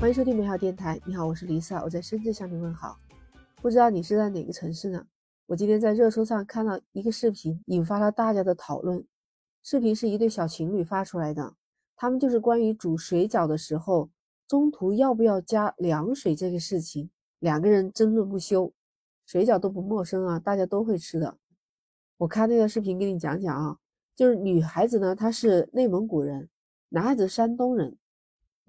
欢迎收听美好电台。你好，我是 Lisa，我在深圳向你问好。不知道你是在哪个城市呢？我今天在热搜上看到一个视频，引发了大家的讨论。视频是一对小情侣发出来的，他们就是关于煮水饺的时候中途要不要加凉水这个事情，两个人争论不休。水饺都不陌生啊，大家都会吃的。我看那个视频给你讲讲啊，就是女孩子呢，她是内蒙古人，男孩子山东人。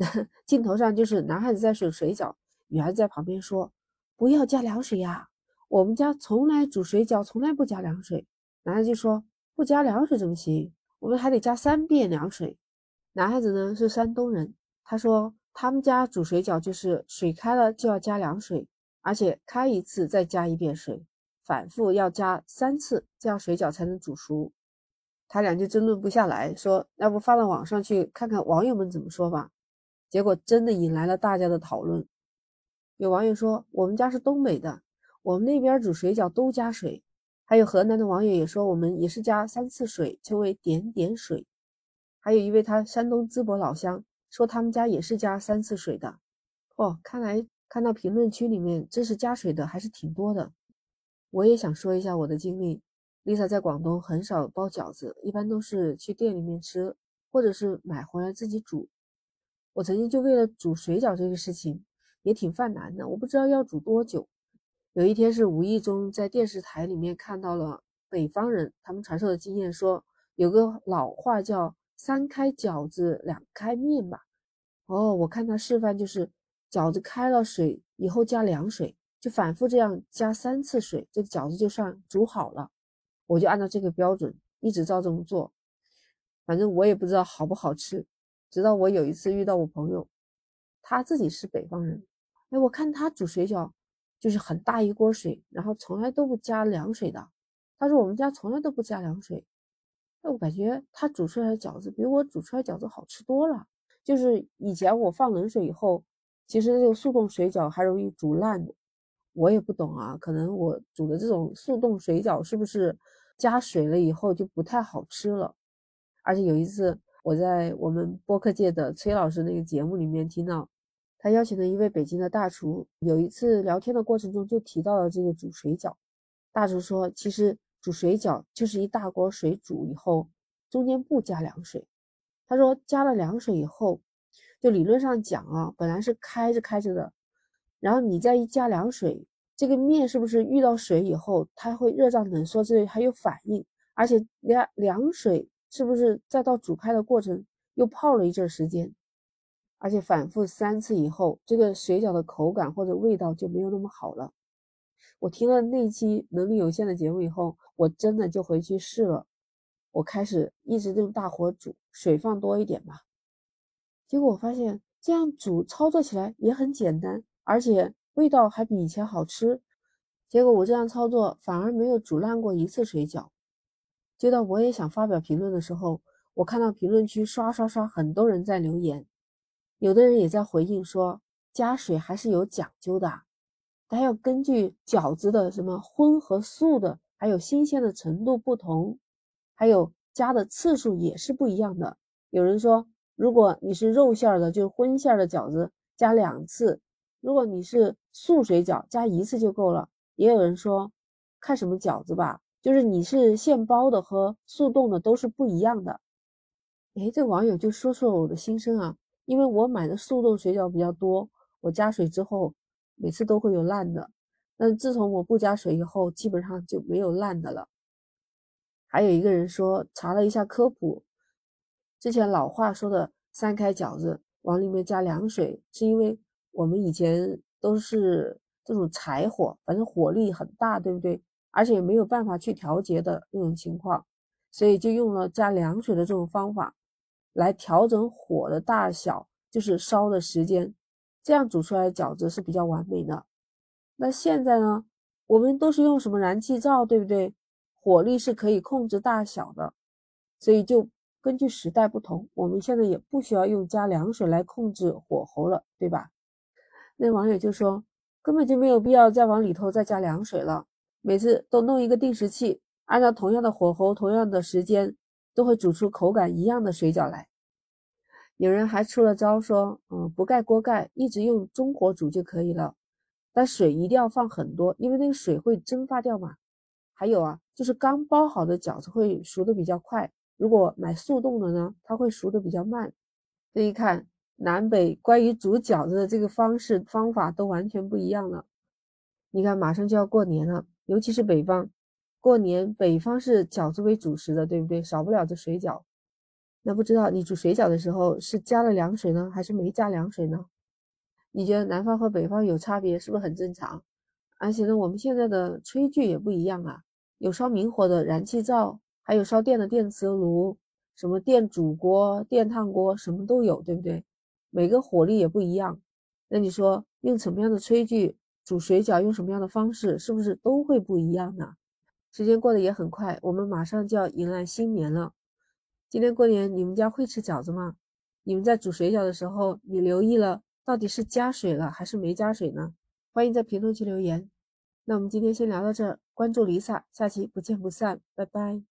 镜头上就是男孩子在煮水饺，女孩子在旁边说：“不要加凉水呀，我们家从来煮水饺从来不加凉水。”男孩就说：“不加凉水怎么行？我们还得加三遍凉水。”男孩子呢是山东人，他说他们家煮水饺就是水开了就要加凉水，而且开一次再加一遍水，反复要加三次，这样水饺才能煮熟。他俩就争论不下来，说要不发到网上去看看网友们怎么说吧。结果真的引来了大家的讨论。有网友说：“我们家是东北的，我们那边煮水饺都加水。”还有河南的网友也说：“我们也是加三次水，称为点点水。”还有一位他山东淄博老乡说：“他们家也是加三次水的。”哦，看来看到评论区里面真是加水的还是挺多的。我也想说一下我的经历。Lisa 在广东很少包饺子，一般都是去店里面吃，或者是买回来自己煮。我曾经就为了煮水饺这个事情也挺犯难的，我不知道要煮多久。有一天是无意中在电视台里面看到了北方人他们传授的经验，说有个老话叫“三开饺子两开面”吧。哦，我看他示范就是饺子开了水以后加凉水，就反复这样加三次水，这个饺子就算煮好了。我就按照这个标准一直照这么做，反正我也不知道好不好吃。直到我有一次遇到我朋友，他自己是北方人，哎，我看他煮水饺就是很大一锅水，然后从来都不加凉水的。他说我们家从来都不加凉水，那我感觉他煮出来的饺子比我煮出来饺子好吃多了。就是以前我放冷水以后，其实这个速冻水饺还容易煮烂的。我也不懂啊，可能我煮的这种速冻水饺是不是加水了以后就不太好吃了？而且有一次。我在我们播客界的崔老师那个节目里面听到，他邀请了一位北京的大厨。有一次聊天的过程中就提到了这个煮水饺。大厨说，其实煮水饺就是一大锅水煮以后，中间不加凉水。他说加了凉水以后，就理论上讲啊，本来是开着开着的，然后你再一加凉水，这个面是不是遇到水以后，它会热胀冷缩，这里还有反应，而且凉凉水。是不是再到煮开的过程又泡了一阵时间，而且反复三次以后，这个水饺的口感或者味道就没有那么好了。我听了那期能力有限的节目以后，我真的就回去试了。我开始一直用大火煮，水放多一点吧。结果我发现这样煮操作起来也很简单，而且味道还比以前好吃。结果我这样操作反而没有煮烂过一次水饺。接到我也想发表评论的时候，我看到评论区刷刷刷，很多人在留言，有的人也在回应说，加水还是有讲究的，它要根据饺子的什么荤和素的，还有新鲜的程度不同，还有加的次数也是不一样的。有人说，如果你是肉馅的，就是荤馅的饺子，加两次；如果你是素水饺，加一次就够了。也有人说，看什么饺子吧。就是你是现包的和速冻的都是不一样的。哎，这网友就说出了我的心声啊，因为我买的速冻水饺比较多，我加水之后每次都会有烂的，但自从我不加水以后，基本上就没有烂的了。还有一个人说，查了一下科普，之前老话说的三开饺子往里面加凉水，是因为我们以前都是这种柴火，反正火力很大，对不对？而且没有办法去调节的那种情况，所以就用了加凉水的这种方法来调整火的大小，就是烧的时间，这样煮出来的饺子是比较完美的。那现在呢，我们都是用什么燃气灶，对不对？火力是可以控制大小的，所以就根据时代不同，我们现在也不需要用加凉水来控制火候了，对吧？那网友就说，根本就没有必要再往里头再加凉水了。每次都弄一个定时器，按照同样的火候、同样的时间，都会煮出口感一样的水饺来。有人还出了招说，嗯，不盖锅盖，一直用中火煮就可以了，但水一定要放很多，因为那个水会蒸发掉嘛。还有啊，就是刚包好的饺子会熟的比较快，如果买速冻的呢，它会熟的比较慢。这一看，南北关于煮饺子的这个方式方法都完全不一样了。你看，马上就要过年了，尤其是北方，过年北方是饺子为主食的，对不对？少不了这水饺。那不知道你煮水饺的时候是加了凉水呢，还是没加凉水呢？你觉得南方和北方有差别，是不是很正常？而且呢，我们现在的炊具也不一样啊，有烧明火的燃气灶，还有烧电的电磁炉，什么电煮锅、电烫锅，什么都有，对不对？每个火力也不一样。那你说用什么样的炊具煮水饺，用什么样的方式，是不是都会不一样呢？时间过得也很快，我们马上就要迎来新年了。今天过年，你们家会吃饺子吗？你们在煮水饺的时候，你留意了到底是加水了还是没加水呢？欢迎在评论区留言。那我们今天先聊到这，关注 Lisa，下期不见不散，拜拜。